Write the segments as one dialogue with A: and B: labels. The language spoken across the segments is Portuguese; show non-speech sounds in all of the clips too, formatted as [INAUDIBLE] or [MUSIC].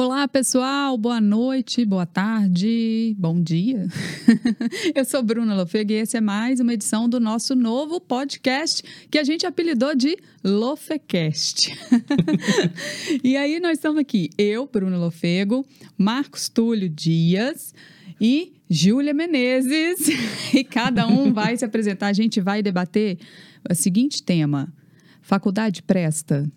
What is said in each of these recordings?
A: Olá, pessoal. Boa noite, boa tarde, bom dia. [LAUGHS] Eu sou Bruna Lofega e esse é mais uma edição do nosso novo podcast que a gente apelidou de Lofecast. [LAUGHS] e aí nós estamos aqui, eu, Bruna Lofego, Marcos Túlio Dias e Júlia Menezes. [LAUGHS] E cada um vai se apresentar. A gente vai debater o seguinte tema: faculdade presta?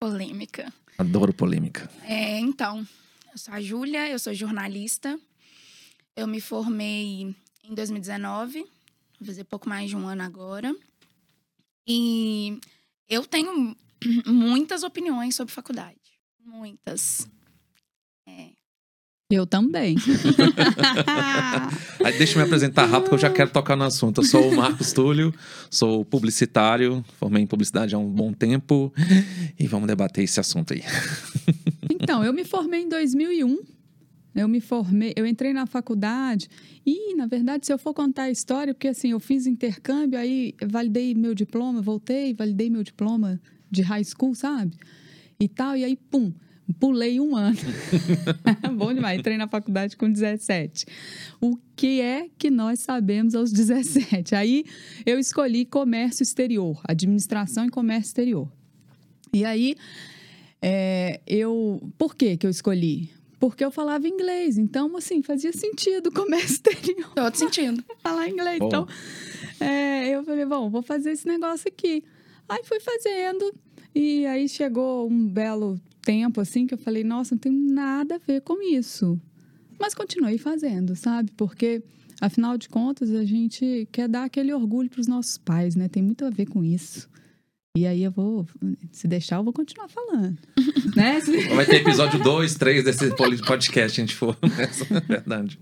B: Polêmica.
C: Adoro polêmica.
B: É, então, eu sou a Júlia, eu sou jornalista. Eu me formei em 2019, vou fazer pouco mais de um ano agora. E eu tenho [CLEARS THROAT] muitas opiniões sobre faculdade. Muitas. É.
A: Eu também. [LAUGHS]
C: Deixa eu me apresentar rápido, que eu já quero tocar no assunto. Eu sou o Marcos Túlio, sou publicitário, formei em publicidade há um bom tempo e vamos debater esse assunto aí. [LAUGHS]
A: Então, eu me formei em 2001. Eu me formei, eu entrei na faculdade e, na verdade, se eu for contar a história, porque assim, eu fiz intercâmbio, aí validei meu diploma, voltei, validei meu diploma de high school, sabe? E tal, e aí, pum, pulei um ano. [LAUGHS] Bom demais, entrei na faculdade com 17. O que é que nós sabemos aos 17? Aí eu escolhi comércio exterior, administração e comércio exterior. E aí, é, eu. Por que, que eu escolhi? Porque eu falava inglês, então, assim, fazia sentido comércio exterior.
B: Todo sentido. [LAUGHS]
A: Falar inglês.
C: Bom.
A: Então, é, eu falei, bom, vou fazer esse negócio aqui. Aí fui fazendo, e aí chegou um belo tempo, assim, que eu falei, nossa, não tem nada a ver com isso. Mas continuei fazendo, sabe? Porque, afinal de contas, a gente quer dar aquele orgulho para os nossos pais, né? Tem muito a ver com isso. E aí eu vou, se deixar, eu vou continuar falando. [LAUGHS] né? Se-
C: Vai ter episódio 2, 3 desse podcast, a gente for [LAUGHS] nessa, é verdade.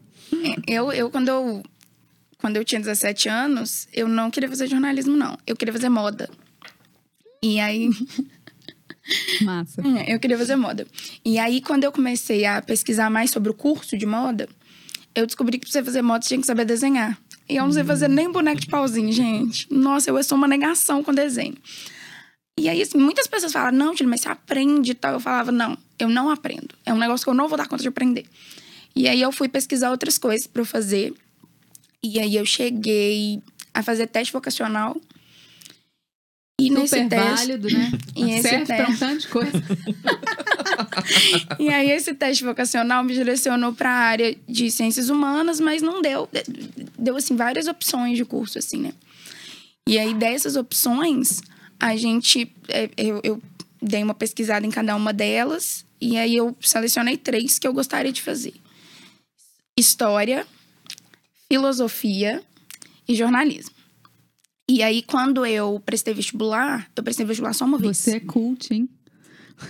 B: Eu, eu, quando eu quando eu tinha 17 anos, eu não queria fazer jornalismo, não. Eu queria fazer moda. E aí,
A: Massa.
B: É, eu queria fazer moda. E aí, quando eu comecei a pesquisar mais sobre o curso de moda, eu descobri que pra você fazer moda, você tinha que saber desenhar. E eu não sei fazer nem boneco de pauzinho, gente. Nossa, eu sou uma negação com desenho. E aí, assim, muitas pessoas falam, não, Tila, mas você aprende e tal. Eu falava, não, eu não aprendo. É um negócio que eu não vou dar conta de aprender. E aí, eu fui pesquisar outras coisas eu fazer. E aí, eu cheguei a fazer teste vocacional. E nesse
A: Super
B: teste...
A: válido, né?
B: E esse
A: Serve para um
B: teste-
A: tanto de coisa. [LAUGHS]
B: E aí, esse teste vocacional me direcionou para a área de ciências humanas, mas não deu. Deu, assim, várias opções de curso, assim, né? E aí, dessas opções, a gente. é, Eu, eu dei uma pesquisada em cada uma delas, e aí eu selecionei três que eu gostaria de fazer: História, Filosofia e Jornalismo. E aí, quando eu prestei vestibular, eu prestei vestibular só uma vez.
A: Você é cult, hein?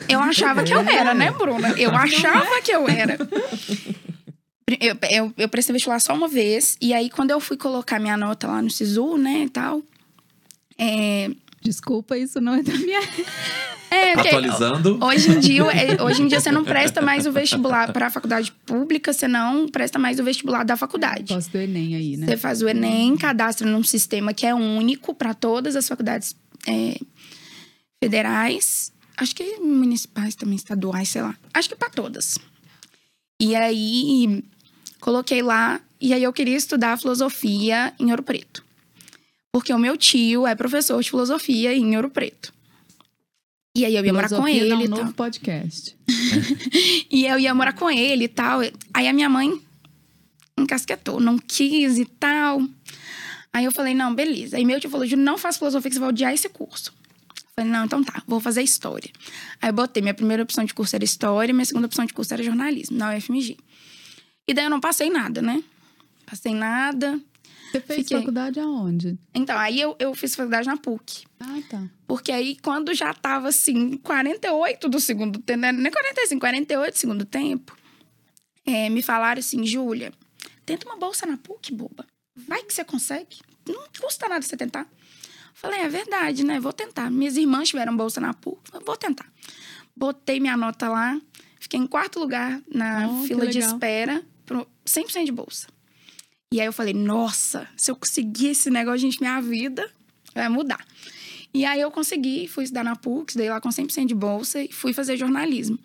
B: Eu achava que eu era, né, Bruna? Eu achava que eu era. [LAUGHS] Eu, eu, eu prestei vestibular só uma vez. E aí, quando eu fui colocar minha nota lá no SISU, né, e tal... É,
A: Desculpa, isso não é da minha. [LAUGHS]
B: é porque
C: Atualizando.
B: hoje em, dia, é, hoje em dia, você não presta mais o vestibular para a faculdade pública, você não presta mais o vestibular da faculdade.
A: Posso do Enem aí, né?
B: Você faz o Enem, cadastra num sistema que é único para todas as faculdades é, federais. Acho que municipais também, estaduais, sei lá. Acho que para todas. E aí, coloquei lá. E aí, eu queria estudar filosofia em Ouro Preto. Porque o meu tio é professor de filosofia em Ouro Preto. E aí, eu ia morar com
A: Filosofia
B: ele
A: dá um
B: e
A: novo podcast. [LAUGHS]
B: E eu ia morar com ele e tal. Aí a minha mãe encasquetou, não quis e tal. Aí eu falei, não, beleza. Aí meu tio falou, Júlio, não faça filosofia que você vai odiar esse curso. Eu falei, não, então tá, vou fazer história. Aí eu botei, minha primeira opção de curso era história, minha segunda opção de curso era jornalismo, na UFMG. E daí eu não passei nada, né? Passei nada.
A: Você fez
B: Fiquei.
A: faculdade aonde?
B: Então, aí eu, eu fiz faculdade na PUC.
A: Ah, tá.
B: Porque aí, quando já tava, assim, 48 do segundo tempo, né? nem 45, 48 do segundo tempo, é, me falaram assim, Júlia, tenta uma bolsa na PUC, boba. Vai que você consegue. Não custa nada você tentar. Falei, é verdade, né? Vou tentar. Minhas irmãs tiveram bolsa na PUC. Vou tentar. Botei minha nota lá. Fiquei em quarto lugar na
A: Oh,
B: fila de espera. Pro 100% de bolsa. E aí eu falei, nossa, se eu conseguir esse negócio, gente, minha vida vai mudar. E aí eu consegui, fui estudar na PUC, dei lá com 100% de bolsa e fui fazer jornalismo.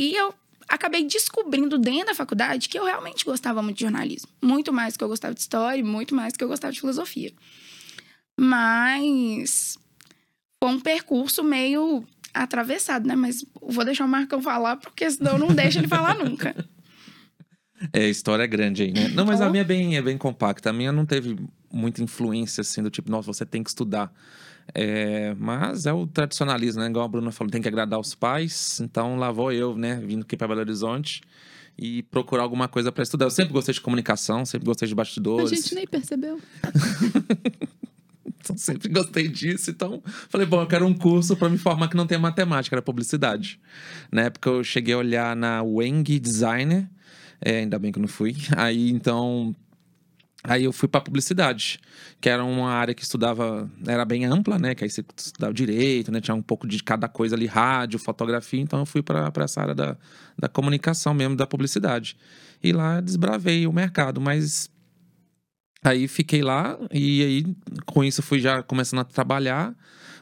B: E eu acabei descobrindo dentro da faculdade que eu realmente gostava muito de jornalismo. Muito mais que eu gostava de história, muito mais que eu gostava de filosofia. Mas foi um percurso meio atravessado, né? Mas vou deixar o Marcão falar, porque senão não deixa ele falar nunca. [LAUGHS]
C: É, história é grande aí, né? Não, mas a minha é bem, é bem compacta. A minha não teve muita influência, assim, do tipo, nossa, você tem que estudar. É, mas é o tradicionalismo, né? Igual a Bruna falou, tem que agradar os pais. Então lá vou eu, né? Vindo aqui para Belo Horizonte e procurar alguma coisa para estudar. Eu sempre gostei de comunicação, sempre gostei de bastidores.
A: A gente nem percebeu. [LAUGHS]
C: então, sempre gostei disso. Então, falei, bom, eu quero um curso para me formar que não tem matemática, era publicidade. Na época eu cheguei a olhar na Weng Designer, é, ainda bem que eu não fui. [LAUGHS] Aí, então, Aí eu fui para publicidade, que era uma área que estudava, era bem ampla, né? Que aí você estudava direito, né? Tinha um pouco de cada coisa ali, rádio, fotografia. Então eu fui para essa área da, da comunicação mesmo, da publicidade. E lá desbravei o mercado, mas aí fiquei lá e aí com isso fui já começando a trabalhar.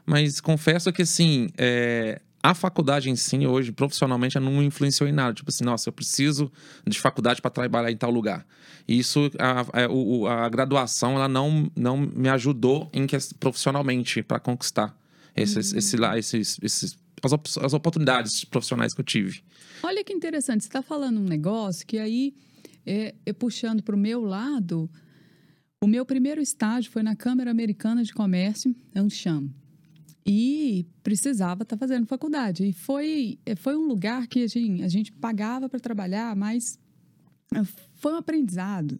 C: Mas confesso que assim, é, a faculdade em si, hoje, profissionalmente, não influenciou em nada. Tipo assim, nossa, eu preciso de faculdade para trabalhar em tal lugar. E isso, a, a, a, graduação, ela não, não me ajudou em que, profissionalmente para conquistar esses, uhum. esse, lá, esses, esses, as, as oportunidades profissionais que eu tive.
A: Olha que interessante, você está falando um negócio que aí, é, é puxando para o meu lado, o meu primeiro estágio foi na Câmara Americana de Comércio, ANCHAM e precisava estar tá fazendo faculdade. E foi, foi um lugar que assim, a gente pagava para trabalhar, mas foi um aprendizado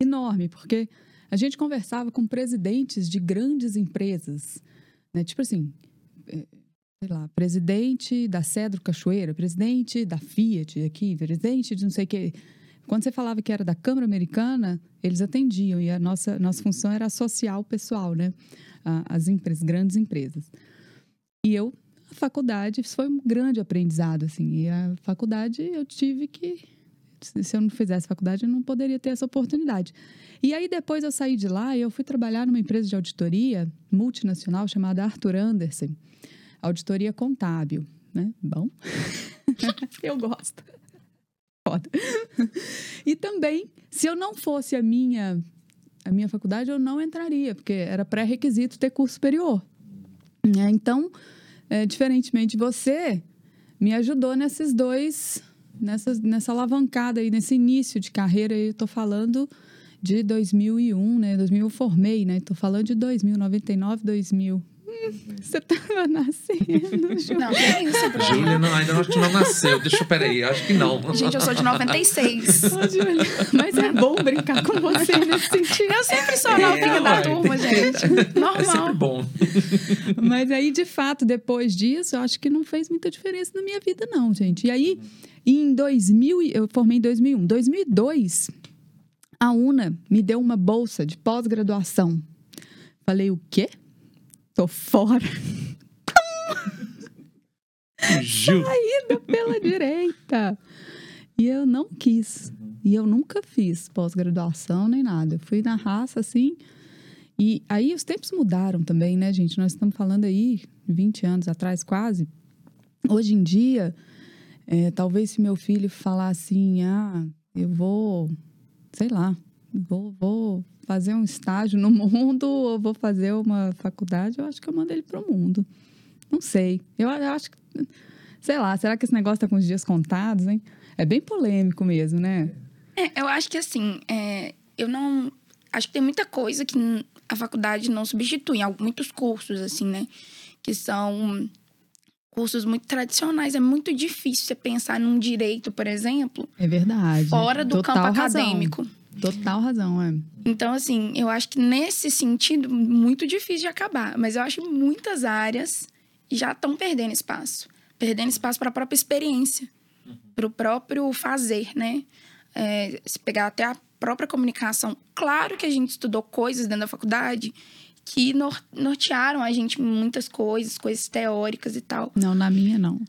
A: enorme, porque a gente conversava com presidentes de grandes empresas, né? tipo assim, eh, sei lá, presidente da Cedro Cachoeira, presidente da Fiat aqui, presidente de não sei o quê. Quando você falava que era da Câmara Americana, eles atendiam e a nossa, nossa função era social pessoal, né? As empresas, grandes empresas. E eu, a faculdade, isso foi um grande aprendizado, assim. E a faculdade eu tive que. Se eu não fizesse faculdade, eu não poderia ter essa oportunidade. E aí, depois eu saí de lá e eu fui trabalhar numa empresa de auditoria multinacional chamada Arthur Anderson, auditoria contábil, né? Bom, [LAUGHS] eu gosto. Foda. E também, se eu não fosse a minha a minha faculdade eu não entraria, porque era pré-requisito ter curso superior. É, então, é, diferentemente de você, me ajudou nesses dois, nessa, nessa alavancada aí, nesse início de carreira. Eu estou falando de 2001, né? 2000 eu formei, né? Estou falando de 2000, 99, 2000. Você estava nascendo, [LAUGHS] Júlia.
B: Não, que é isso.
C: Júlia, não, ainda acho que não nasceu. Deixa eu, peraí, acho que não.
B: Gente, eu sou de 96.
A: Ô, Júlia, mas é bom brincar com você nesse sentido.
B: Eu sempre sou a novinha é, da turma, gente. Normal. É
C: sempre bom.
A: Mas aí, de fato, depois disso, eu acho que não fez muita diferença na minha vida, não, gente. E aí, em 2000, eu formei em 2001. 2002, a UNA me deu uma bolsa de pós-graduação. Falei, o quê? Tô fora.
C: Fugiu.
A: Saída pela direita. E eu não quis. E eu nunca fiz pós-graduação nem nada. Eu fui na raça, assim. E aí os tempos mudaram também, né, gente? Nós estamos falando aí 20 anos atrás, quase. Hoje em dia, é, talvez se meu filho falar assim, ah, eu vou, sei lá, vou, vou fazer um estágio no [LAUGHS] mundo ou vou fazer uma faculdade, eu acho que eu mando ele para o mundo. Não sei. Eu, eu, acho que. Sei lá, será que esse negócio está com os dias contados, hein? É bem polêmico mesmo, né?
B: É, eu acho que assim, é, eu não. Acho que tem muita coisa que a faculdade não substitui. Muitos cursos, assim, né? Que são cursos muito tradicionais. É muito difícil você pensar num direito, por exemplo.
A: É verdade.
B: Fora do
A: Total
B: campo
A: razão. Total razão, é.
B: Então, assim, eu acho que nesse sentido, muito difícil de acabar. Mas eu acho que muitas áreas já estão perdendo espaço. Perdendo espaço para a própria experiência, para o próprio fazer, né? É, se pegar até a própria comunicação. Claro que a gente estudou coisas dentro da faculdade que nortearam a gente muitas coisas, coisas teóricas e tal.
A: Não, na minha não.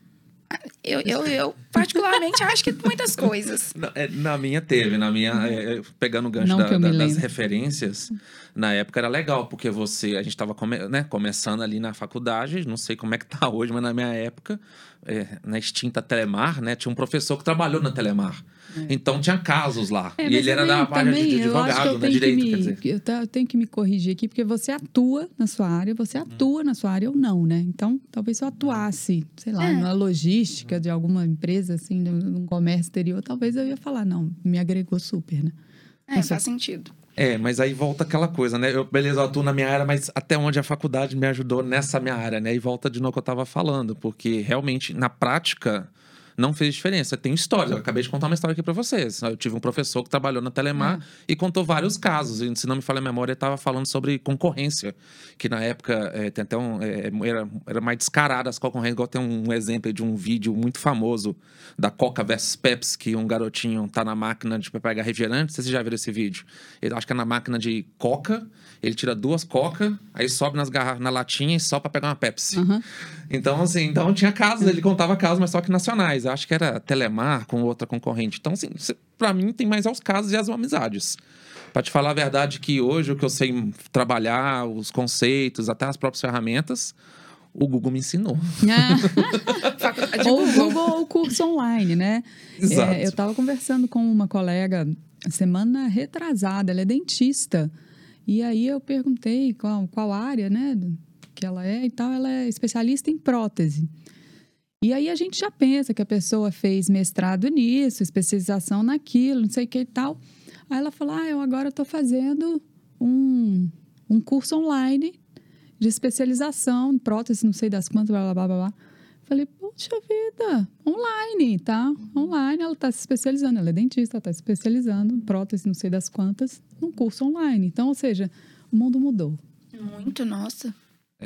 B: Eu, eu, eu Particularmente, acho que muitas coisas.
C: Na, é, na minha teve, na minha. é, é, pegando o gancho da- da- das referências, na época era legal, porque você. A gente estava né, começando ali na faculdade, não sei como é que tá hoje, mas na minha época, é, na extinta Telemar, né, tinha um professor que trabalhou na Telemar. Então tinha casos lá.
A: É,
C: e
A: mas
C: ele era
A: também-
C: da área de, advogado, né? Direito,
A: me-
C: quer dizer.
A: Eu, tá- eu tenho que me corrigir aqui, porque você atua na sua área, você
C: Uhum.
A: atua na sua área ou não, né? Então, talvez se eu atuasse, sei lá,
B: É.
A: na logística de alguma empresa, assim, num- comércio exterior, talvez eu ia falar, não, me agregou super, né?
B: É,
A: Nossa.
B: faz sentido.
C: É, mas aí volta aquela coisa, né? Eu, beleza, eu atuo na minha área, mas até onde a faculdade me ajudou nessa minha área, né? E volta de novo que eu tava falando, porque realmente, na prática, não fez diferença. Tem história. Eu acabei de contar uma história aqui pra vocês. Eu tive um professor que trabalhou na Telemar e contou vários casos. E, se não me falha a memória, estava falando sobre concorrência. Que na época eh, tem até um, eh, era, era mais descarada as concorrências. Igual tem um exemplo de um vídeo muito famoso da Coca versus Pepsi, que um garotinho tá na máquina de pegar refrigerante. Vocês já viram esse vídeo. Ele acho que é na máquina de Coca. Ele tira duas Coca, aí sobe nas garra na latinha e só para pegar uma Pepsi.
A: Aham.
C: Então, assim, então tinha casos, ele contava casos, mas só que nacionais. Acho que era Telemar com outra concorrente. Então, assim, pra mim tem mais aos casos e as amizades. Pra te falar a verdade que hoje o que eu sei trabalhar, os conceitos, até as próprias ferramentas, o Google me ensinou.
B: Faculdade [LAUGHS]
A: ou o
B: Google.
A: Google ou o curso online, né?
C: Exato.
A: É, eu estava conversando com uma colega semana retrasada, ela é dentista. E aí eu perguntei qual, qual área, né, que ela é e tal. Ela é especialista em prótese. E aí a gente já pensa que a pessoa fez mestrado nisso, especialização naquilo, não sei o que e tal. Aí ela falou: Ah, eu agora estou fazendo um, um curso online de especialização prótese, não sei das quantas, blá blá blá blá. Falei, poxa vida, online, tá? Online, ela está se especializando, ela é dentista, está se especializando prótese, não sei das quantas, num curso online. Então, ou seja, o mundo mudou.
B: Muito, nossa.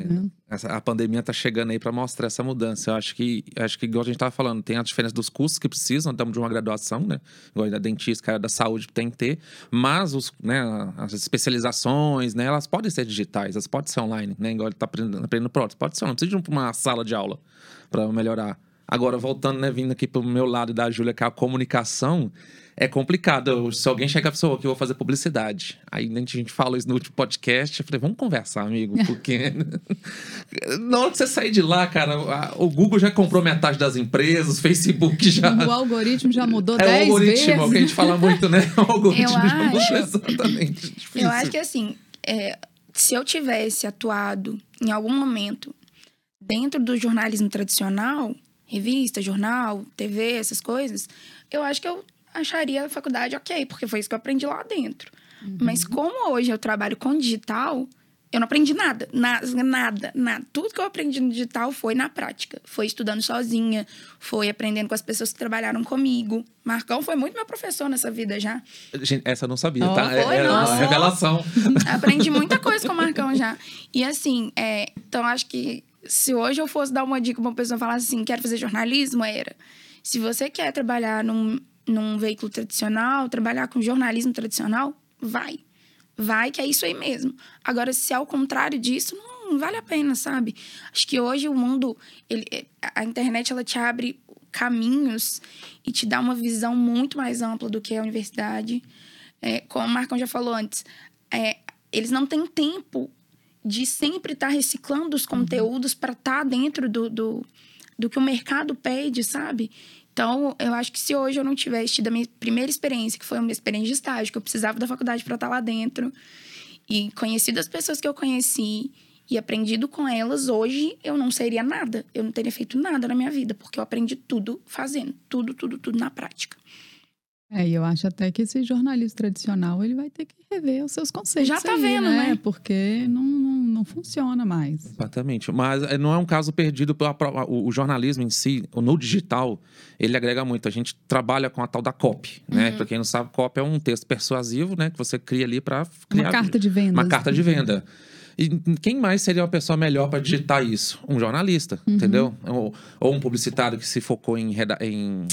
A: Né?
C: Essa- a pandemia tá chegando aí para mostrar essa mudança. Eu acho que, acho que, igual a gente tava falando, tem a diferença dos cursos que precisam, estamos de uma graduação, né? Igual da dentista, cara da saúde tem que ter, mas os, né, as especializações, né, elas podem ser digitais, elas podem ser online, né? Igual ele tá aprendendo, aprendendo prótese, pode ser, não precisa de uma sala de aula para melhorar. Agora, voltando, né, vindo aqui pro meu lado da Júlia, que é a comunicação, é complicado. Se alguém chegar e falar, que eu vou fazer publicidade. Aí a gente falou isso no último podcast. Eu falei, vamos conversar, amigo, [LAUGHS] porque. [LAUGHS] Na hora que você sair de lá, cara, a- o Google já comprou metade das empresas, o Facebook [LAUGHS] já.
A: O algoritmo já mudou
C: É o
A: dez
C: algoritmo, é o que a
A: vezes.
C: gente fala muito, né? O algoritmo
B: Eu
C: já mudou
B: acho-
C: exatamente. Difícil.
B: Eu acho que assim, é, se eu tivesse atuado em algum momento dentro do jornalismo tradicional, revista, jornal, TV, essas coisas, eu acho que eu acharia a faculdade ok, porque foi isso que eu aprendi lá dentro. Mas como hoje eu trabalho com digital, eu não aprendi nada, nada, nada, nada. Tudo que eu aprendi no digital foi na prática. Foi estudando sozinha, foi aprendendo com as pessoas que trabalharam comigo. Marcão foi muito meu professor nessa vida já.
C: Gente, essa eu não sabia,
A: Ó,
C: tá? É,
B: foi,
C: é uma
B: nossa.
C: revelação. [LAUGHS]
B: Aprendi muita coisa com o Marcão já. E assim, é, então acho que se hoje eu fosse dar uma dica pra uma pessoa falar assim, quero fazer jornalismo, era. Se você quer trabalhar num, num veículo tradicional, trabalhar com jornalismo tradicional, vai. Vai, que é isso aí mesmo. Agora, se é ao contrário disso, não vale a pena, sabe? Acho que hoje o mundo, ele, a internet, ela te abre caminhos e te dá uma visão muito mais ampla do que a universidade. É, como o Marcão já falou antes, é, eles não têm tempo de sempre estar reciclando os conteúdos para estar dentro do, do, do que o mercado pede, sabe? Então, eu acho que se hoje eu não tivesse tido a minha primeira experiência, que foi uma experiência de estágio, que eu precisava da faculdade para estar lá dentro, e conhecido as pessoas que eu conheci e aprendido com elas, hoje eu não seria nada. Eu não teria feito nada na minha vida, porque eu aprendi tudo fazendo. Tudo, tudo, tudo na prática.
A: É, e eu acho até que esse jornalismo tradicional ele vai ter que rever os seus conceitos.
B: Já tá
A: aí,
B: vendo,
A: né?
B: né?
A: Porque não, não, funciona mais.
C: Exatamente. Mas eh, não é um caso perdido pela o, jornalismo em si, no digital, ele agrega muito. A gente trabalha com a tal da copy, né? Pra quem não sabe, copy é um texto persuasivo, né? Que você cria ali para criar
A: Uma carta de vendas.
C: uma carta de venda. E quem mais seria uma pessoa melhor para digitar isso? Um jornalista, entendeu? Ou, ou um publicitário que se focou em, reda- em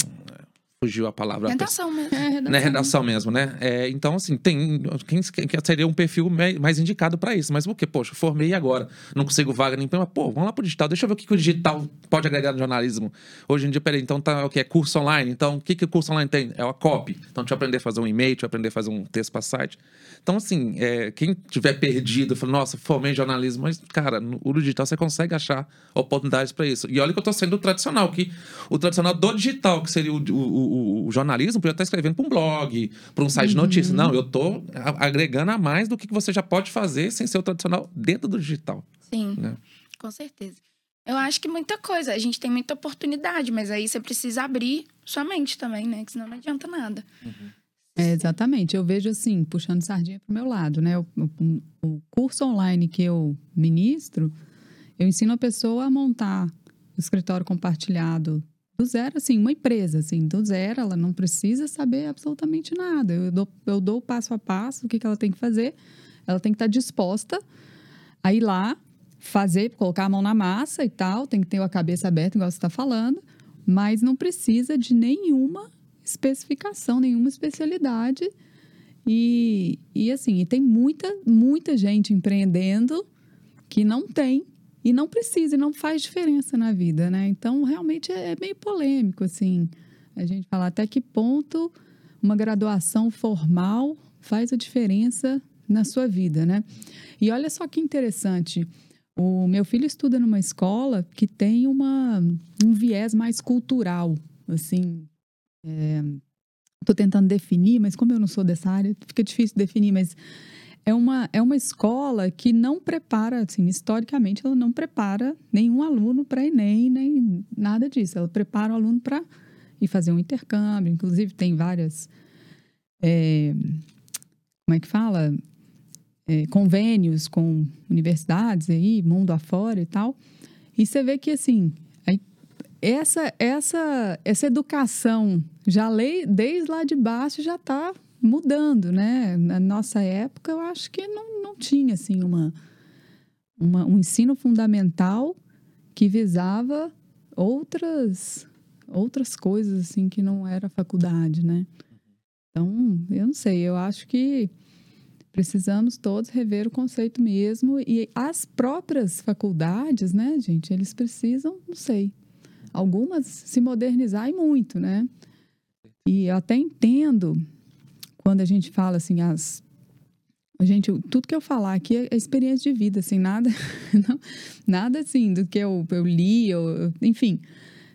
C: fugiu a palavra.
B: Redação mesmo.
A: É, redação.
C: Né, redação mesmo, né? É, então, assim, tem. Quem, quem seria um perfil mais indicado para isso? Mas o quê? Poxa, formei agora, não consigo vaga nem. Mas, pô, vamos lá pro digital, deixa eu ver o que, que o digital pode agregar no jornalismo. Hoje em dia, peraí, então tá o que? É curso online. Então, o que, que o curso online tem? É a copy. Então, deixa eu aprender a fazer um e-mail, deixa eu aprender a fazer um texto para site. Então, assim, é, quem tiver perdido, fala, nossa, formei jornalismo, mas, cara, no no digital você consegue achar oportunidades para isso. E olha que eu tô sendo o tradicional, que o tradicional do digital, que seria o, o, o- o jornalismo, podia estar escrevendo para um blog, para um site de notícias. Não, eu a- agregando a mais do que você já pode fazer sem ser o tradicional dentro do digital.
B: Sim,
C: Né?
B: com certeza. Eu acho que muita coisa. A gente tem muita oportunidade, mas aí você precisa abrir sua mente também, né? Que senão não adianta nada.
A: É, exatamente. Eu vejo assim, puxando sardinha para o meu lado, né? O, o- o curso online que eu ministro, eu ensino a pessoa a montar o escritório compartilhado do zero, assim, uma empresa, assim, do zero, ela não precisa saber absolutamente nada. Eu dou, eu dou passo a passo, o que, que ela tem que fazer. Ela tem que estar disposta a ir lá, fazer, colocar a mão na massa e tal, tem que ter a cabeça aberta, igual você está falando, mas não precisa de nenhuma especificação, nenhuma especialidade. E, e assim, e tem muita, muita gente empreendendo que não tem e não precisa e não faz diferença na vida, né? Então, realmente é, é meio polêmico, assim, a gente falar até que ponto uma graduação formal faz a diferença na sua vida, né? E olha só que interessante, o meu filho estuda numa escola que tem uma, um viés mais cultural, assim, Estou tentando definir, mas como eu não sou dessa área, fica difícil definir, mas é uma, é uma escola que não prepara, assim, historicamente, ela não prepara nenhum aluno para Enem, nem nada disso. Ela prepara o aluno para ir fazer um intercâmbio. Inclusive, tem várias. é, como é que fala? É, convênios com universidades aí, mundo afora e tal. E você vê que, assim, essa, essa, essa educação já lei, desde lá de baixo já está mudando, né? Na nossa época, eu acho que não, não tinha assim uma, uma, um ensino fundamental que visava outras outras coisas assim que não era faculdade, né? Então, eu não sei, eu acho que precisamos todos rever o conceito mesmo e as próprias faculdades, né, gente, eles precisam, não sei, algumas se modernizar e muito, né? E eu até entendo quando a gente fala assim, as. Gente, tudo que eu falar aqui é experiência de vida, assim, nada, [LAUGHS] não, nada assim do que eu, eu li, eu, enfim,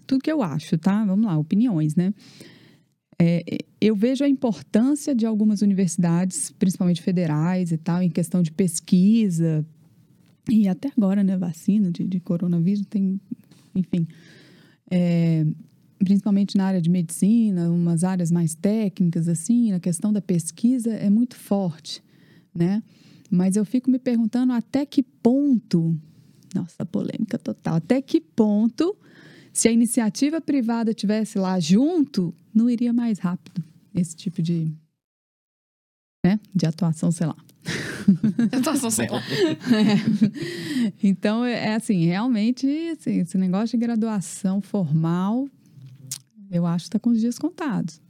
A: tudo que eu acho, tá? Vamos lá, opiniões, né? É, eu vejo a importância de algumas universidades, principalmente federais e tal, em questão de pesquisa, e até agora, né, vacina de, de coronavírus, tem, enfim, é, principalmente na área de medicina, umas áreas mais técnicas, assim, a questão da pesquisa é muito forte, né? Mas eu fico me perguntando até que ponto, nossa, polêmica total, até que ponto, se a iniciativa privada tivesse lá junto, não iria mais rápido esse tipo de, né, de atuação, sei lá. [LAUGHS]
B: Atuação, sei lá.
A: É. Então, é assim, realmente, assim, esse negócio de graduação formal, eu acho que está com os dias contados.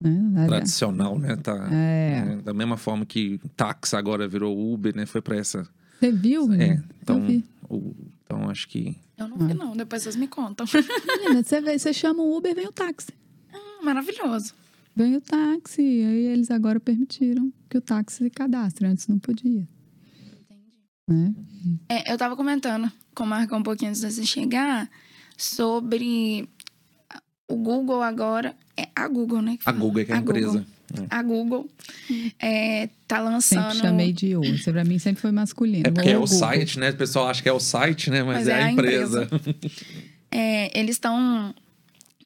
A: Né?
C: Tradicional, né? Tá,
A: É.
C: é, da mesma forma que táxi agora virou Uber, né? Foi para essa.
A: Você viu,
C: É, então,
A: Eu vi.
C: o- então acho que
B: Eu não vi, não. Depois vocês me contam.
A: Menina, você, vê, você chama o Uber, vem o táxi.
B: Ah, Maravilhoso.
A: Vem o táxi. Aí eles agora permitiram que o táxi se cadastre. Antes não podia. Né?
B: É, eu tava comentando com o Marco um pouquinho antes de você chegar sobre o Google agora. É a Google, né?
C: a? Google é que é a, empresa.
B: A Google é, tá
A: Sempre
B: lançando.
A: chamei de O. Você pra mim sempre foi masculino.
C: É porque é
A: Ou
C: o
A: Google.
C: site, né? O pessoal acha que é o site, né? Mas,
B: Mas
C: é,
B: é
C: a
B: a
C: empresa. [LAUGHS]
B: É, eles estão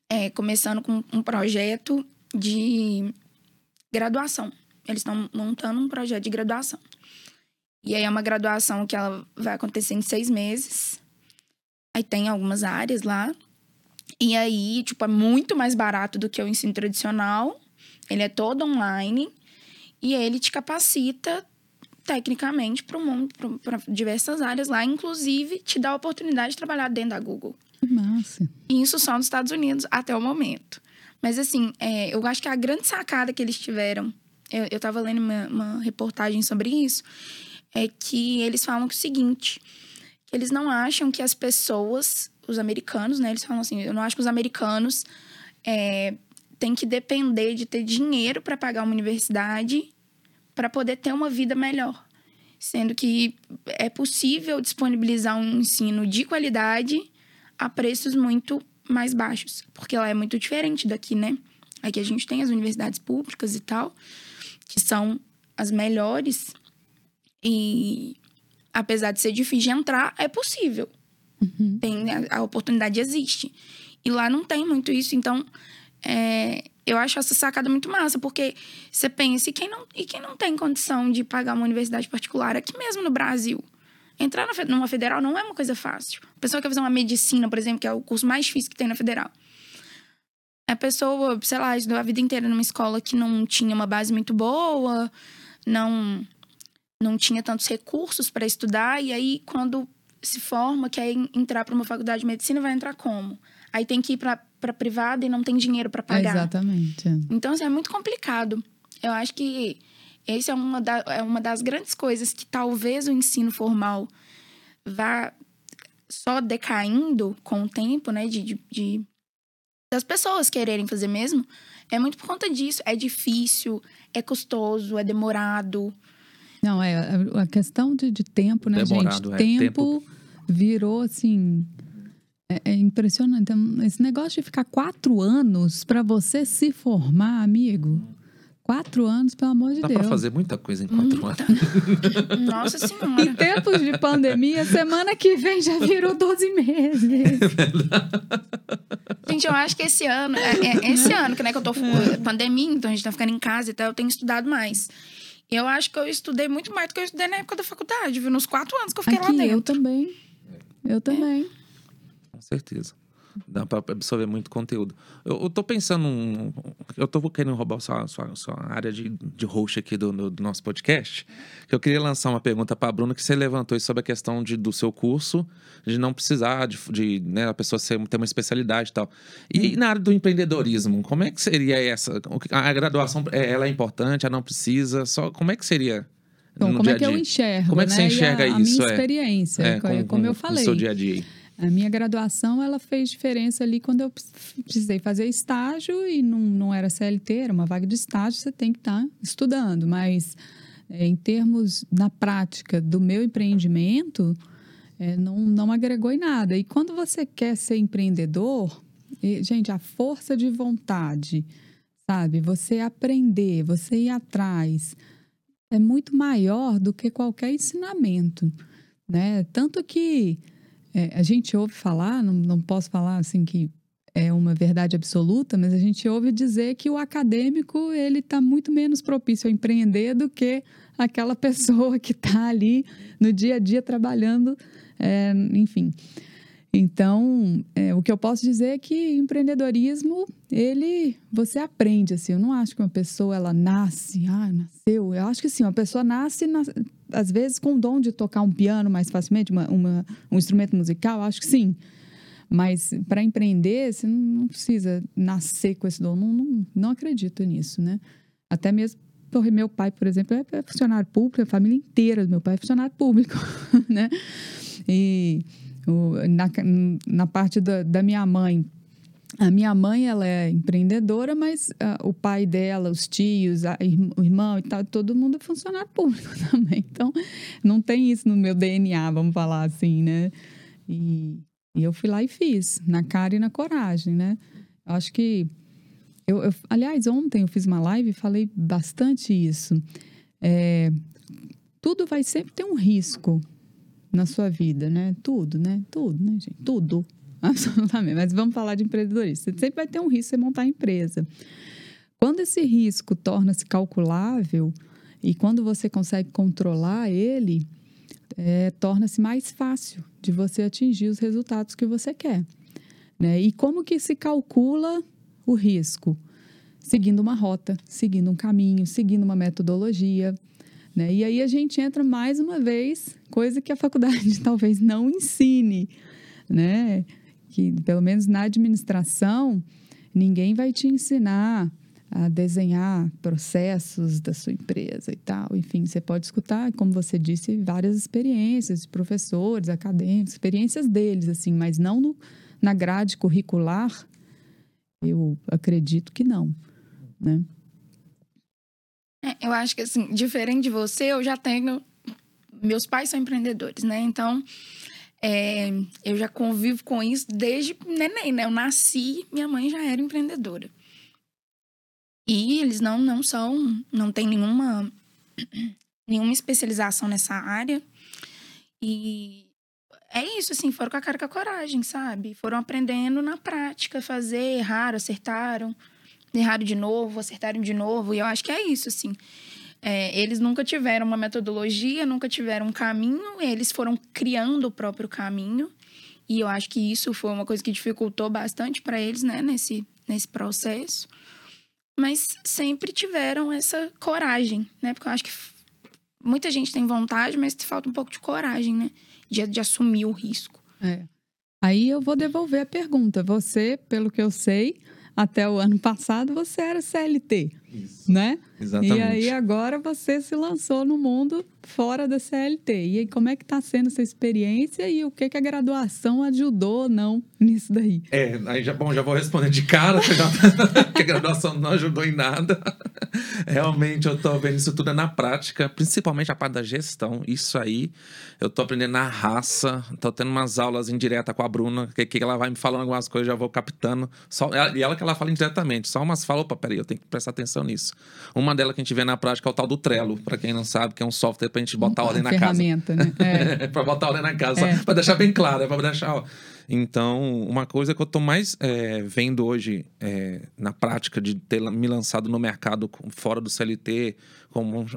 B: é, começando com um projeto de graduação. Eles estão montando um projeto de graduação. E aí é uma graduação que ela vai acontecer em seis meses. Aí tem algumas áreas lá. E aí, tipo, é muito mais barato do que o ensino tradicional. Ele é todo online. E ele te capacita tecnicamente para mundo, para diversas áreas lá. Inclusive, te dá a oportunidade de trabalhar dentro da Google.
A: Massa.
B: E isso só nos Estados Unidos até o momento. Mas assim, é, eu acho que a grande sacada que eles tiveram, eu, eu tava lendo uma, uma reportagem sobre isso, é que eles falam que o seguinte, que eles não acham que as pessoas, os americanos, né? Eles falam assim, eu não acho que os americanos é, têm que depender de ter dinheiro para pagar uma universidade para poder ter uma vida melhor. Sendo que é possível disponibilizar um ensino de qualidade a preços muito mais baixos, porque ela é muito diferente daqui, né? Aqui a gente tem as universidades públicas e tal, que são as melhores e apesar de ser difícil de entrar, é possível.
A: Uhum.
B: Tem, a, a, oportunidade existe. E lá não tem muito isso, então é, eu acho essa sacada muito massa, porque você pensa, e quem, não, e quem não tem condição de pagar uma universidade particular aqui mesmo no Brasil? Entrar numa federal não é uma coisa fácil. A pessoa quer fazer uma medicina, por exemplo, que é o curso mais difícil que tem na federal. A pessoa, sei lá, estudou a vida inteira numa escola que não tinha uma base muito boa, não não tinha tantos recursos para estudar, e aí quando se forma, quer entrar para uma faculdade de medicina, vai entrar como? Aí tem que ir para privada e não tem dinheiro para pagar.
A: Exatamente.
B: Então, assim, é muito complicado. Eu acho que essa é uma, da, é uma das grandes coisas que talvez o ensino formal vá só decaindo com o tempo, né? De, de, de, das pessoas quererem fazer mesmo. É muito por conta disso. É difícil, é custoso, é demorado.
A: Não, é a questão de, de tempo, né, Demorado, gente? É, tempo, tempo virou assim. É, é, impressionante. Então, esse negócio de ficar quatro anos para você se formar, amigo. Quatro anos, pelo amor de
C: Dá
A: Deus.
C: Dá pra fazer muita coisa em quatro muita.
B: anos. [LAUGHS] Nossa Senhora.
A: Em tempos de pandemia, semana que vem já virou 12 meses.
B: É gente, eu acho que esse ano, é, é, esse ano, que, né, que eu tô é. pandemia, então a gente tá ficando em casa e tal, eu tenho estudado mais. Eu acho que eu estudei muito mais do que eu estudei na época da faculdade, viu? Nos quatro anos que eu fiquei
A: Aqui,
B: lá dentro.
A: Eu também. Eu também. É.
C: Com certeza. Dá para absorver muito conteúdo. Eu, eu tô pensando. Eu tô querendo roubar sua, sua, sua área de, de host aqui do, do, nosso podcast. Que eu queria lançar uma pergunta para a Bruna que você levantou sobre a questão de, do seu curso, de não precisar de, de né, a pessoa ser, ter uma especialidade e tal. E, na área do empreendedorismo, como é que seria essa? A graduação ela é importante, ela não precisa? Só como é que seria?
A: Então, como é que eu enxergo?
C: Como é que
A: né?
C: você enxerga
A: a,
C: isso?
A: A minha é. experiência, é, como, como eu falei.
C: No seu dia a dia.
A: A minha graduação, ela fez diferença ali quando eu precisei fazer estágio e não, não era CLT, era uma vaga de estágio, você tem que estar tá estudando. Mas, é, em termos, na prática do meu empreendimento, é, não, não agregou em nada. E quando você quer ser empreendedor, e, gente, a força de vontade, sabe? Você aprender, você ir atrás, é muito maior do que qualquer ensinamento, né? Tanto que é, a gente ouve falar, não, não posso falar assim que é uma verdade absoluta, mas a gente ouve dizer que o acadêmico ele está muito menos propício a empreender do que aquela [LAUGHS] pessoa que está ali no dia a dia trabalhando, é, enfim. Então, é, o que eu posso dizer é que empreendedorismo, ele, você aprende, assim, eu não acho que uma pessoa, ela nasce, ah, nasceu, eu acho que sim, uma pessoa nasce, nas, às vezes, com o dom de tocar um piano mais facilmente, uma, uma um instrumento musical, acho que sim, mas para empreender, você não precisa nascer com esse dom, não, não, não acredito nisso, né? Até mesmo meu pai, por exemplo, é, é funcionário público, a família inteira do meu pai é funcionário público, [LAUGHS] né? E na, na parte da, da minha mãe, a minha mãe, ela é empreendedora, mas uh, o pai dela, os tios, a, o irmão e tal, todo mundo é funcionário público [LAUGHS] também. Então, não tem isso no meu DNA, vamos falar assim, né? E, e eu fui lá e fiz, na cara e na coragem, né? Eu acho que... Eu, eu, aliás, ontem eu fiz uma live e falei bastante isso. É, tudo vai sempre ter um risco, na sua vida, né? Tudo, né? Tudo, né, gente? Tudo. [LAUGHS] Absolutamente. Mas vamos falar de empreendedorismo. Você sempre vai ter um risco de montar a empresa. Quando esse risco torna-se calculável e quando você consegue controlar ele, é, torna-se mais fácil de você atingir os resultados que você quer. Né? E como que se calcula o risco? Seguindo uma rota, seguindo um caminho, seguindo uma metodologia. Né? E aí a gente entra mais uma vez, coisa que a faculdade [LAUGHS] talvez não ensine, né? que pelo menos na administração ninguém vai te ensinar a desenhar processos da sua empresa e tal. Enfim, você pode escutar, como você disse, várias experiências de professores, acadêmicos, experiências deles, assim, mas não no, na grade curricular. Eu acredito que não, né?
B: É, eu acho que, assim, diferente de você, eu já tenho. Meus pais são empreendedores, né? Então, é, eu já convivo com isso desde neném, né? Eu nasci, minha mãe já era empreendedora. E eles não, não são, não tem nenhuma, nenhuma especialização nessa área. E é isso, assim, foram com a cara com a coragem, sabe? Foram aprendendo na prática, fazer, erraram, acertaram, erraram de novo, acertaram de novo. E eu acho que é isso, assim. É, eles nunca tiveram uma metodologia, nunca tiveram um caminho, eles foram criando o próprio caminho. E eu acho que isso foi uma coisa que dificultou bastante para eles, né, nesse, nesse processo mas sempre tiveram essa coragem, né? Porque eu acho que muita gente tem vontade, mas falta um pouco de coragem, né? De, de assumir o risco.
A: É. Aí eu vou devolver a pergunta. Você, pelo que eu sei, até o ano passado você era CLT, Isso. né?
C: Exatamente.
A: E aí agora você se lançou no mundo fora da CLT. E aí como é que está sendo essa experiência e o que, que a graduação ajudou ou não nisso daí?
C: É, aí já, bom, já vou responder de cara, [LAUGHS] que a graduação não ajudou em nada. [LAUGHS] Realmente eu estou vendo isso tudo na prática, principalmente a parte da gestão. Isso aí eu estou aprendendo na raça, estou tendo umas aulas indiretas com a Bruna, que, que ela vai me falando algumas coisas, já vou captando. Só, e ela que ela fala indiretamente, só umas fala, opa, peraí, eu tenho que prestar atenção nisso. Uma delas que a gente vê na prática é o tal do Trello, para quem não sabe, que é um software para a gente botar ordem na
A: ferramenta,
C: casa.
A: né?
C: É. [LAUGHS] para botar ordem na casa, é. para deixar bem claro, é para deixar. Ó. Então, uma coisa que eu estou mais é, vendo hoje é, na prática de ter me lançado no mercado fora do CLT,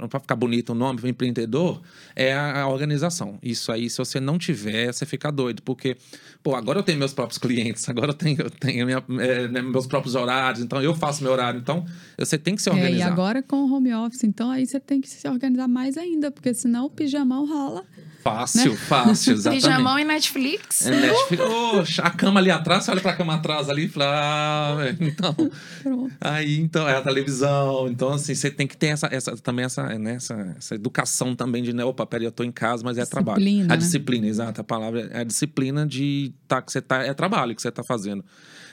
C: para ficar bonito o nome, empreendedor, é a, a, organização. Isso aí, se você não tiver, você fica doido, porque, pô, agora eu tenho meus próprios clientes, agora eu tenho, eu tenho minha, é, né, meus próprios horários, então eu faço meu horário, então você tem que se organizar.
A: É, e agora com o home office, então aí você tem que se organizar mais ainda, porque senão o pijamão rola.
C: Fácil, né? fácil, [LAUGHS] exatamente.
B: Pijamão e Netflix.
C: É Netflix. Oh, a cama ali atrás, você olha pra cama atrás ali e fala, ah, então. Pronto. Aí, então, é a televisão. Então, assim, você tem que ter essa, essa também essa, né, essa, essa educação também de, né, opa, peraí, eu tô em casa, mas é disciplina, trabalho. Né? A disciplina, exato, a palavra é a disciplina de tá, que você tá, é trabalho que você tá fazendo.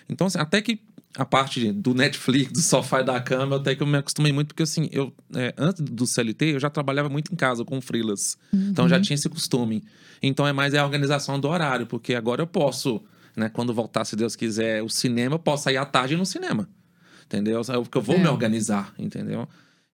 C: Então, assim, até que a parte do Netflix, do sofá e da cama, até que eu me acostumei muito, porque assim, eu, é, antes do CLT, eu já trabalhava muito em casa com freelas. Uhum. Então já tinha esse costume. Então é mais a organização do horário, porque agora eu posso, né, quando voltar, se Deus quiser, o cinema, eu posso sair à tarde no cinema. Entendeu? Porque eu vou é. me organizar, entendeu?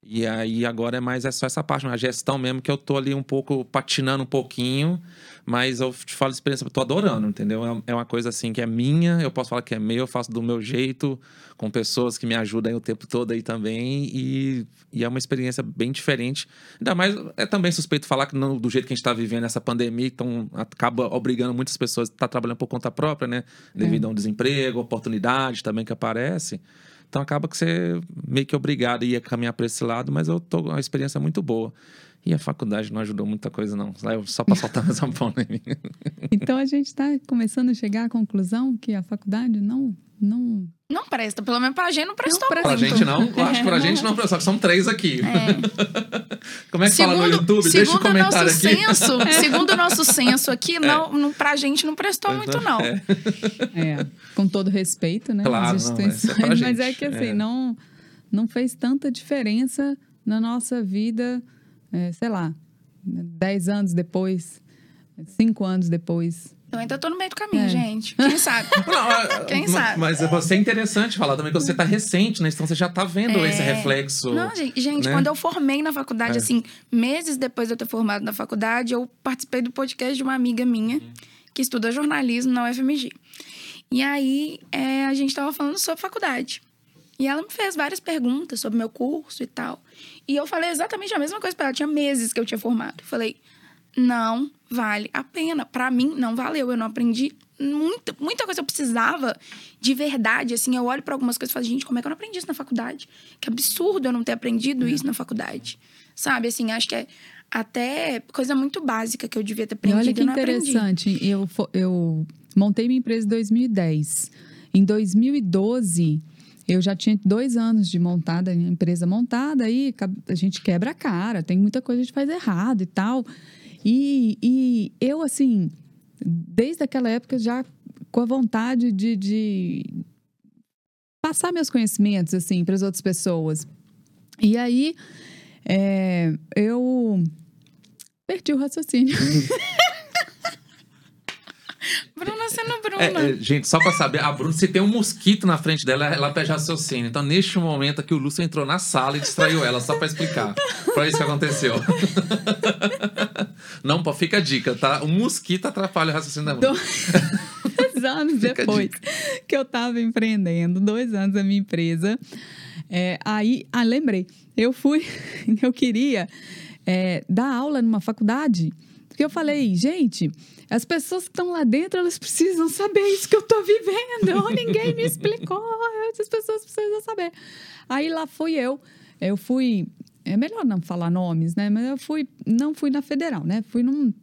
C: E aí agora é mais é só essa parte, a gestão mesmo, que eu tô ali um pouco patinando um pouquinho, mas eu te falo experiência, eu tô adorando, entendeu? É, é uma coisa assim que é minha, eu posso falar que é meu, eu faço do meu jeito, com pessoas que me ajudam o tempo todo aí também, e, e é uma experiência bem diferente. Ainda mais, é também suspeito falar que não, do jeito que a gente tá vivendo essa pandemia, então acaba obrigando muitas pessoas a estar tá trabalhando por conta própria, né? Devido é. a um desemprego, oportunidade também que aparece. Então acaba que você meio que obrigado a ir caminhar para esse lado, mas eu tô uma experiência muito boa. E a faculdade não ajudou muita coisa, não. Só para soltar mais [LAUGHS] uma polêmica.
A: Então a gente está começando a chegar à conclusão que a faculdade não. Não,
B: não presta, pelo menos pra gente não prestou
C: não Pra gente não, eu acho que pra é. gente não prestou, são três aqui. É. [LAUGHS] Como é que segundo, fala no YouTube? Deixa o um comentário
B: nosso
C: aqui.
B: Censo, [LAUGHS] é. Segundo o nosso censo aqui, é. não, não, pra gente não prestou muito, não.
A: É. é. com todo respeito, né?
C: Claro, não, é
A: mas é que assim, Não, não fez tanta diferença na nossa vida é, sei lá, dez anos depois, cinco anos depois.
B: Eu ainda tô no meio do caminho, é. gente. Quem sabe? [LAUGHS] Não, Quem sabe?
C: Mas você é interessante falar também que você tá recente, né? Então você já tá vendo é... esse reflexo.
B: Não, gente, gente né? quando eu formei na faculdade, é. assim, meses depois de eu ter formado na faculdade, eu participei do podcast de uma amiga minha que estuda jornalismo na UFMG. E aí é, a gente tava falando sobre faculdade. E ela me fez várias perguntas sobre meu curso e tal. E eu falei exatamente a mesma coisa para ela. Tinha meses que eu tinha formado. Eu falei, não vale a pena. Para mim, não valeu. Eu não aprendi muita, muita coisa. Eu precisava de verdade. Assim, eu olho para algumas coisas e falo, gente, como é que eu não aprendi isso na faculdade? Que absurdo eu não ter aprendido isso na faculdade. Sabe, assim, acho que é até coisa muito básica que eu devia ter aprendido. E
A: olha que interessante. Eu, eu montei minha empresa em 2010. Em 2012 eu já tinha dois anos de montada, empresa montada, aí a gente quebra a cara, tem muita coisa que a gente faz errado e tal. E, e eu, assim, desde aquela época já com a vontade de, de passar meus conhecimentos, assim, para as outras pessoas. E aí, é, eu perdi o raciocínio. [LAUGHS]
B: Bruna sendo Bruna.
C: É, é, gente, só pra saber, a Bruna, se tem um mosquito na frente dela, ela perde raciocínio. Então, neste momento aqui, o Lúcio entrou na sala e distraiu ela, só pra explicar. Foi isso que aconteceu. Não, pô, fica a dica, tá? O mosquito atrapalha o raciocínio da Bruna. [LAUGHS]
A: Dois anos depois que eu tava empreendendo, dois anos da minha empresa. É, aí, ah, lembrei, eu fui, [LAUGHS] eu queria é, dar aula numa faculdade, porque eu falei, gente, as pessoas que estão lá dentro, elas precisam saber isso que eu estou vivendo. [LAUGHS] [LAUGHS] Ninguém me explicou, essas pessoas precisam saber. Aí lá fui eu, eu fui, é melhor não falar nomes, né? Mas eu fui, não fui na federal, né? Fui num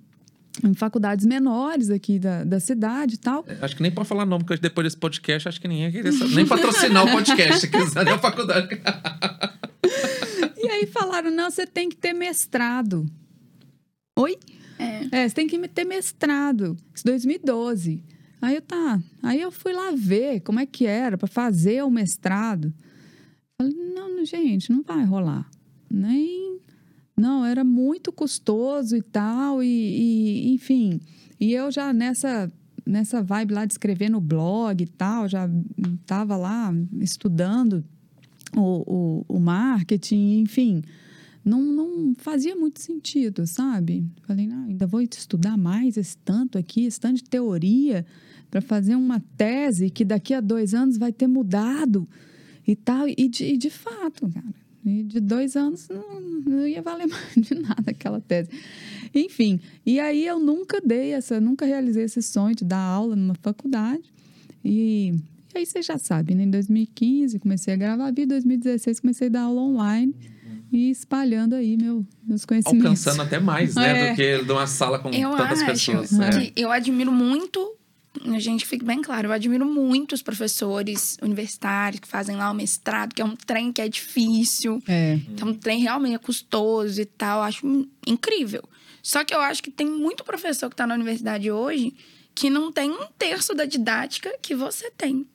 A: em faculdades menores aqui da, da cidade e tal.
C: Acho que nem pode falar nome, porque depois desse podcast, acho que ninguém queria nem patrocinar o podcast, que nem a faculdade. [LAUGHS]
A: e aí falaram: não, você tem que ter mestrado. Oi?
B: É.
A: é, você tem que ter mestrado. Isso 2012. Aí eu tá. Aí eu fui lá ver como é que era para fazer o mestrado. Falei, não, gente, não vai rolar. Nem. Não, era muito custoso e tal, e, e enfim. E eu já nessa nessa vibe lá de escrever no blog e tal, já estava lá estudando o, o, o marketing, enfim não, não fazia muito sentido, sabe? Falei, não, ainda vou estudar mais esse tanto aqui, esse tanto de teoria, para fazer uma tese que daqui a dois anos vai ter mudado e tal. E de, e de fato, cara, e de dois anos não, não ia valer [LAUGHS] mais de nada aquela tese. Enfim, e aí eu nunca dei essa, nunca realizei esse sonho de dar aula numa faculdade. E, e aí você já sabe, né? Em 2015 comecei a gravar vídeo, em 2016 comecei a dar aula online e espalhando aí meu, meus conhecimentos.
C: Alcançando até mais, né? É. Do que de uma sala com
B: eu
C: tantas
B: acho
C: pessoas.
B: Que é. Eu admiro muito, a gente fica bem claro, eu admiro muito os professores universitários que fazem lá o mestrado, que é um trem que é difícil.
A: É.
B: Então, um trem realmente é custoso e tal. Acho incrível. Só que eu acho que tem muito professor que está na universidade hoje que não tem um terço da didática que você tem.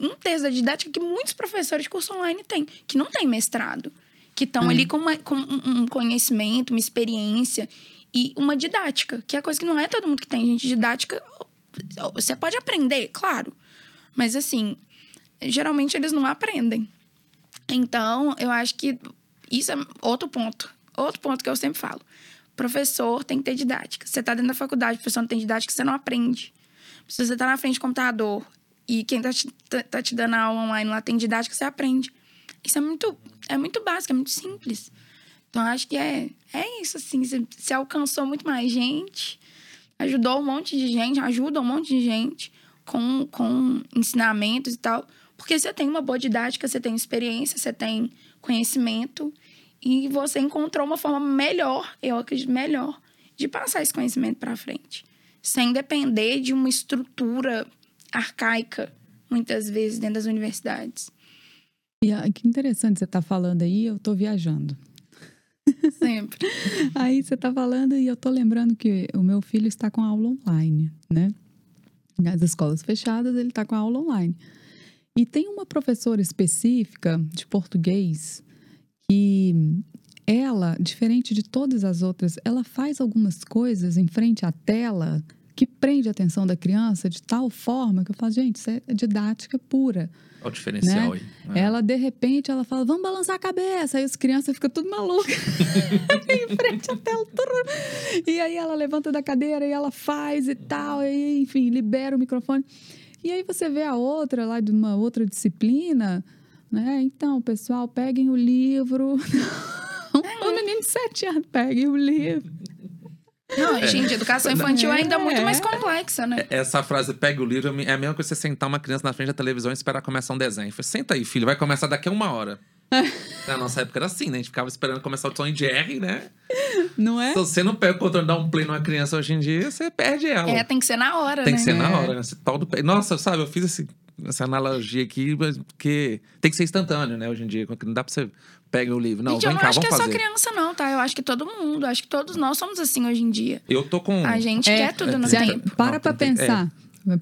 B: Um terço da didática que muitos professores de curso online têm, que não tem mestrado que estão hum. ali com, uma, com um conhecimento, uma experiência e uma didática, que é coisa que não é todo mundo que tem. Gente, didática, você pode aprender, claro, mas assim, geralmente eles não aprendem. Então, eu acho que isso é outro ponto. Outro ponto que eu sempre falo. Professor tem que ter didática. Você está dentro da faculdade, professor não tem didática, você não aprende. Se você está na frente do computador e quem está te, tá, tá te dando aula online lá tem didática, você aprende. Isso é muito, é muito básico, é muito simples. Então, acho que é, é isso, assim. Você, alcançou muito mais gente, ajudou um monte de gente, ajuda um monte de gente com, com ensinamentos e tal. Porque você tem uma boa didática, você tem experiência, você tem conhecimento e você encontrou uma forma melhor, eu acredito, melhor, de passar esse conhecimento para frente. Sem depender de uma estrutura arcaica, muitas vezes, dentro das universidades.
A: E ah, que interessante você tá falando aí, eu estou viajando. [LAUGHS]
B: Sempre.
A: aí você está falando e eu estou lembrando que o meu filho está com aula online, né? Nas escolas fechadas, ele está com aula online. E tem uma professora específica de português que ela, diferente de todas as outras, ela faz algumas coisas em frente à tela que prende a atenção da criança de tal forma que eu falo, gente, isso é didática pura.
C: Olha o diferencial
A: né? aí. É. Ela, de repente, ela fala, vamos balançar a cabeça. Aí as crianças ficam tudo malucas. [LAUGHS] em frente à tela. E aí ela levanta da cadeira e ela faz e tal. E, enfim, libera o microfone. E aí você vê a outra lá de uma outra disciplina, né? Então, pessoal, peguem o livro. [LAUGHS] um menino de sete anos, peguem o livro.
B: Não, é. gente, educação infantil é ainda é muito mais complexa, né?
C: É, essa frase, pega o livro, é a mesma coisa que você sentar uma criança na frente da televisão e esperar começar um desenho. Falei, senta aí, filho, vai começar daqui a uma hora. [LAUGHS] Na nossa época era assim, né? A gente ficava esperando começar o Tom e Jerry, né?
A: Não é?
C: Se você não pega o controle e dá um play numa criança hoje em dia, você perde ela.
B: É, tem que ser na hora,
C: Tem
B: né?
C: que ser na hora, né? Esse tal do. Nossa, sabe, eu fiz esse- essa analogia aqui, mas porque tem que ser instantâneo, né, hoje em dia. Não dá pra você pegar o livro. Não,
B: Gente,
C: vem
B: eu não
C: cá,
B: acho que é só criança, não, tá? Eu acho que todo mundo, acho que todos nós somos assim hoje em dia.
C: Eu tô com.
B: A gente
A: É,
B: quer tudo no
C: é,
B: tempo.
A: Para
C: Não,
A: pra
C: tem- tem-
A: pensar.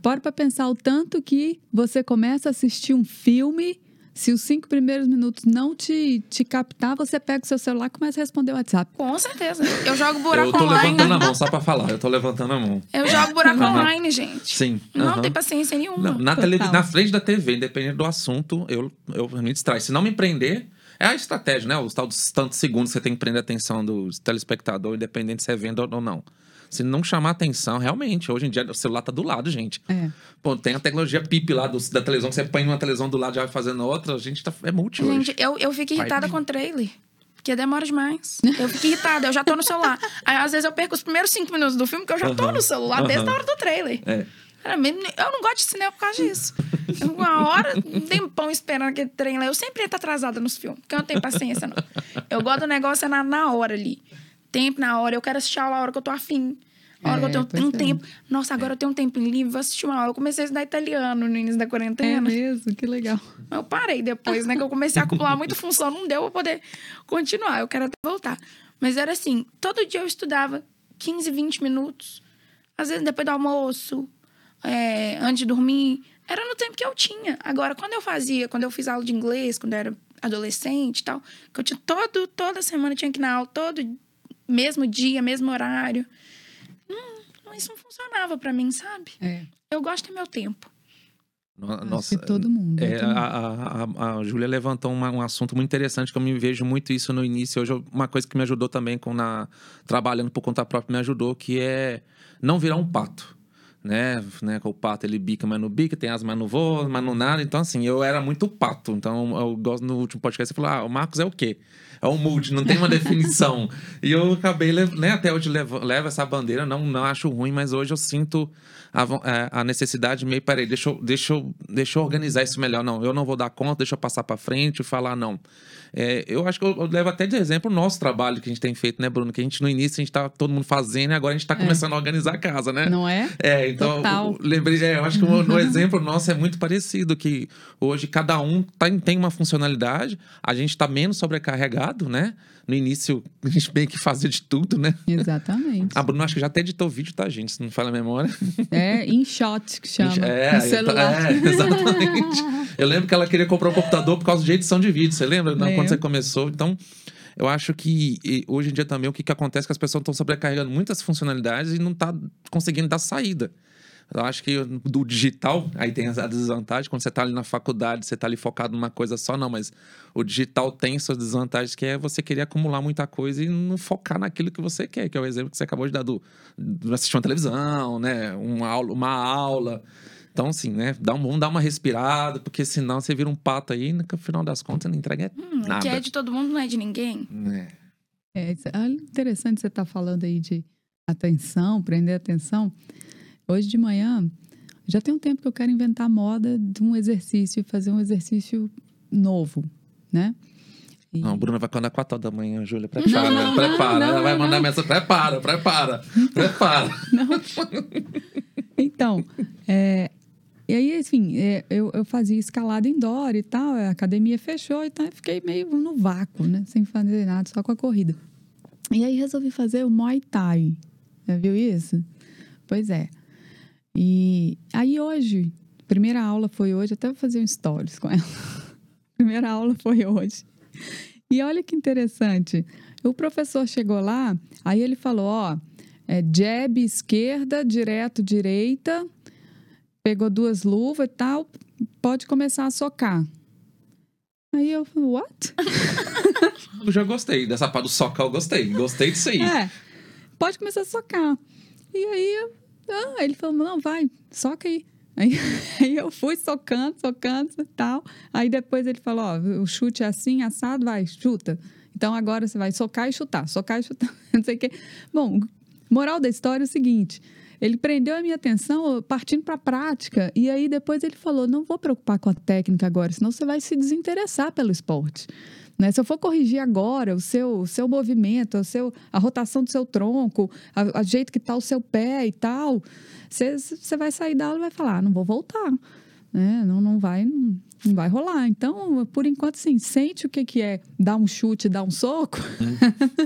A: Para pra pensar o tanto que você começa a assistir um filme. Se os cinco primeiros minutos não te, te captar, você pega o seu celular e começa a responder o WhatsApp.
B: Com certeza. Eu jogo buraco
C: Eu tô
B: online.
C: levantando a mão só pra falar. Eu tô levantando a mão.
B: Eu jogo buraco
C: Aham.
B: online, gente.
C: Sim.
B: Não
C: aham.
B: tem paciência nenhuma.
C: Não, na, tele, na frente da TV, independente do assunto, eu, eu me distrai. Se não me prender, é a estratégia, né? Os tal dos tantos segundos que você tem que prender a atenção do telespectador, independente se é venda ou não. Se não chamar atenção, realmente, hoje em dia o celular tá do lado, gente.
A: É.
C: Pô, tem a tecnologia PIP lá do- da televisão, que você põe uma televisão do lado e já vai fazendo outra, a gente tá, é multi hoje.
B: Gente, eu, eu fico irritada
C: de-
B: com o trailer. Porque demora demais. Eu fico irritada, eu já tô no celular. [LAUGHS] Aí, às vezes, eu perco os primeiros cinco minutos do filme, porque eu já tô no celular desde a hora do trailer.
C: É.
B: Cara, mesmo- eu não gosto de cinema por causa disso. Uma hora, um tempão esperando aquele trem lá. Eu sempre entro atrasada nos filmes, porque eu não tenho paciência, não. Eu gosto do negócio é na, na hora ali. Tempo na hora. Eu quero assistir a hora que eu tô afim. A hora
A: É,
B: que eu tenho
A: pois
B: um
A: é.
B: tempo. Nossa, agora eu tenho um tempinho livre, vou assistir uma aula. Eu comecei a estudar italiano no início da
A: É
B: quarentena.
A: mesmo, que legal.
B: Eu parei depois, né? Que eu comecei a acumular muita função, não deu pra poder continuar. Eu quero até voltar. Mas era assim, todo dia eu estudava 15, 20 minutos. Às vezes depois do almoço, é, antes de dormir. Era no tempo que eu tinha. Agora, quando eu fazia, quando eu fiz aula de inglês, quando eu era adolescente e tal, que eu tinha todo, toda semana eu tinha que ir na aula, todo mesmo dia, mesmo horário. Hum, isso não funcionava pra mim, sabe?
A: É.
B: Eu gosto do meu tempo.
C: Nossa,
A: que todo mundo.
C: É,
A: todo mundo.
C: a, a, a, a Júlia levantou uma- um assunto muito interessante que eu me vejo muito isso no início. Hoje, uma coisa que me ajudou também com na, trabalhando por conta própria me ajudou, que é não virar um pato. Né? né? O pato ele bica, mas não bica, tem asma, mas não voa, mas não nada. Então, assim, eu era muito pato. Então, eu gosto no último podcast, você falou: ah, o Marcos é o quê? É um mood, não tem uma definição. e eu acabei, né? Até hoje levo, levo essa bandeira, não, não acho ruim, mas hoje eu sinto a, é, a necessidade meio, peraí, deixa eu, deixa, eu, deixa eu organizar isso melhor. Não, eu não vou dar conta, deixa eu passar pra frente e falar não. É, eu acho que eu, eu levo até de exemplo o nosso trabalho que a gente tem feito, né, Bruno? Que a gente no início a gente tá todo mundo fazendo e agora a gente tá começando a organizar a casa, né?
A: Não é?
C: É, então, eu lembrei, é, eu acho que o, no exemplo nosso é muito parecido, que hoje cada um tá, tem uma funcionalidade, a gente tá menos sobrecarregado, né? No início, a gente meio que fazia de tudo, né?
A: Exatamente.
C: A Bruna acho que já até editou vídeo, tá, gente? Se não fala a memória.
A: É InShot que chama.
C: É,
A: celular.
C: é, exatamente. Eu lembro que ela queria comprar um computador por causa de edição de vídeo, você lembra? Não, Quando você começou. Então, eu acho que hoje em dia também o que, que acontece é que as pessoas estão sobrecarregando muitas funcionalidades e não tá conseguindo dar saída. Eu acho que do digital, aí tem a desvantagem, quando você tá ali na faculdade, você tá ali focado numa coisa só, não, mas o digital tem suas desvantagens, que é você querer acumular muita coisa e não focar naquilo que você quer, que é o exemplo que você acabou de dar do, do assistir uma televisão, né, uma aula, uma aula. Então, assim, né, dá um, vamos dar uma respirada, porque senão você vira um pato aí e no final das contas não entrega
B: Hum, o
C: nada.
B: que é de todo mundo não é de ninguém.
C: É.
A: É, interessante você estar falando aí de atenção, prender atenção. Hoje de manhã, já tem um tempo que eu quero inventar moda de um exercício, fazer um exercício novo, né? E-
C: Não, a Bruna vai acordar 4 horas da manhã, Júlia. Prepara,
A: Não, não,
C: prepara.
A: não,
C: Ela vai mandar mensagem. Prepara, prepara, [LAUGHS] prepara.
A: Então, é, e aí, assim, é, eu, eu fazia escalada indoor e tal, a academia fechou, então eu fiquei meio no vácuo, né? Sem fazer nada, só com a corrida. E aí resolvi fazer o Muay Thai. Já viu isso? Pois é. E aí hoje, primeira aula foi hoje, até vou fazer um stories com ela. [LAUGHS] primeira aula foi hoje. E olha que interessante. O professor chegou lá, aí ele falou, ó, é jab esquerda, direto direita, pegou duas luvas e tal, pode começar a socar. Aí eu falei, what?
C: Eu já gostei dessa parte do socar, eu gostei. Gostei disso aí.
A: É, pode começar a socar. E aí, ah, ele falou, não, vai, soca aí. Aí, [LAUGHS] aí eu fui socando, socando e tal. Aí depois ele falou, ó, o chute é assim, assado, vai, chuta. Então agora você vai socar e chutar, socar e chutar, [LAUGHS] não sei o quê. Bom, moral da história é o seguinte, ele prendeu a minha atenção partindo para a prática e aí depois ele falou, não vou preocupar com a técnica agora, senão você vai se desinteressar pelo esporte. Né? Se eu for corrigir agora o seu, seu movimento, o seu, a rotação do seu tronco, a jeito que está o seu pé e tal, você vai sair da aula e vai falar, ah, não vou voltar. Né? Não, não, vai, não, não vai rolar. Então, por enquanto, sim, sente o que, que é dar um chute, dar um soco. Hum.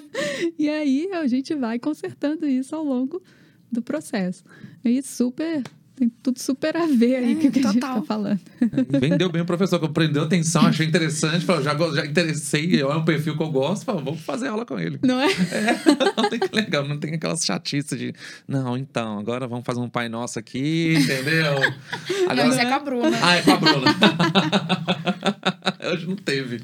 A: [LAUGHS] e aí a gente vai consertando isso ao longo do processo. E super tem tudo super a ver aí com é, o que total. a gente tá falando.
C: Vendeu bem o professor, que prendeu atenção, achei interessante. Falou, já, já interessei, é um perfil que eu gosto, falou, vamos fazer aula com ele.
A: Não é?
C: É, [LAUGHS] que legal, não tem aquelas chatices de, não, então, agora vamos fazer um Pai Nosso aqui, entendeu?
B: Agora... Isso é com a Bruna.
C: Ah, é com a Bruna. [LAUGHS] Hoje não teve.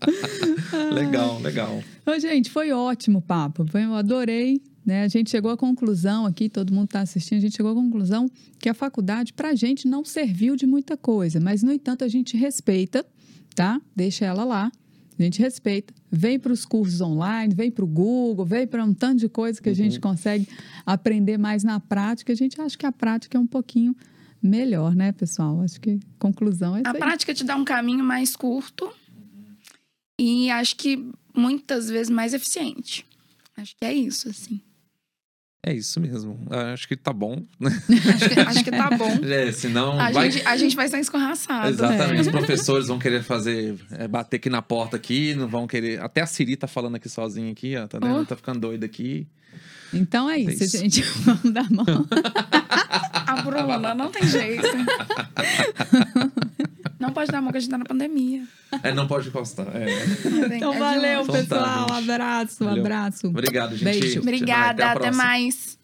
C: [LAUGHS] legal, legal.
A: Ô, gente, foi ótimo o papo. Eu adorei né? A gente chegou à conclusão aqui, todo mundo está assistindo, a gente chegou à conclusão que a faculdade, para a gente, não serviu de muita coisa, mas, no entanto, a gente respeita, tá? Deixa ela lá, a gente respeita. Vem para os cursos online, vem para o Google, vem para um tanto de coisa que a gente uhum. consegue aprender mais na prática. A gente acha que a prática é um pouquinho melhor, né, pessoal? Acho que conclusão é
B: A prática te dá um caminho mais curto e acho que muitas vezes mais eficiente. Acho que é isso, assim.
C: É isso mesmo. Acho que tá bom.
B: acho, que, acho que tá bom. [LAUGHS]
C: É, senão.
B: A, vai... gente, a gente vai ser escorraçado.
C: Exatamente. É. Os professores vão querer fazer. É, bater aqui na porta aqui, não vão querer. Até a Siri tá falando aqui sozinha aqui, ó. Tá, oh. tá ficando doida aqui.
A: Então é, é isso, isso, gente. [LAUGHS] Vamos dar mão. [LAUGHS]
B: a Bruna, não tem jeito. Não pode dar mão que a gente tá na pandemia.
C: É, não pode encostar. É.
A: Então é valeu, pessoal. Um abraço, um abraço.
C: Obrigado, gente.
A: Beijo.
B: Obrigada, até, até mais.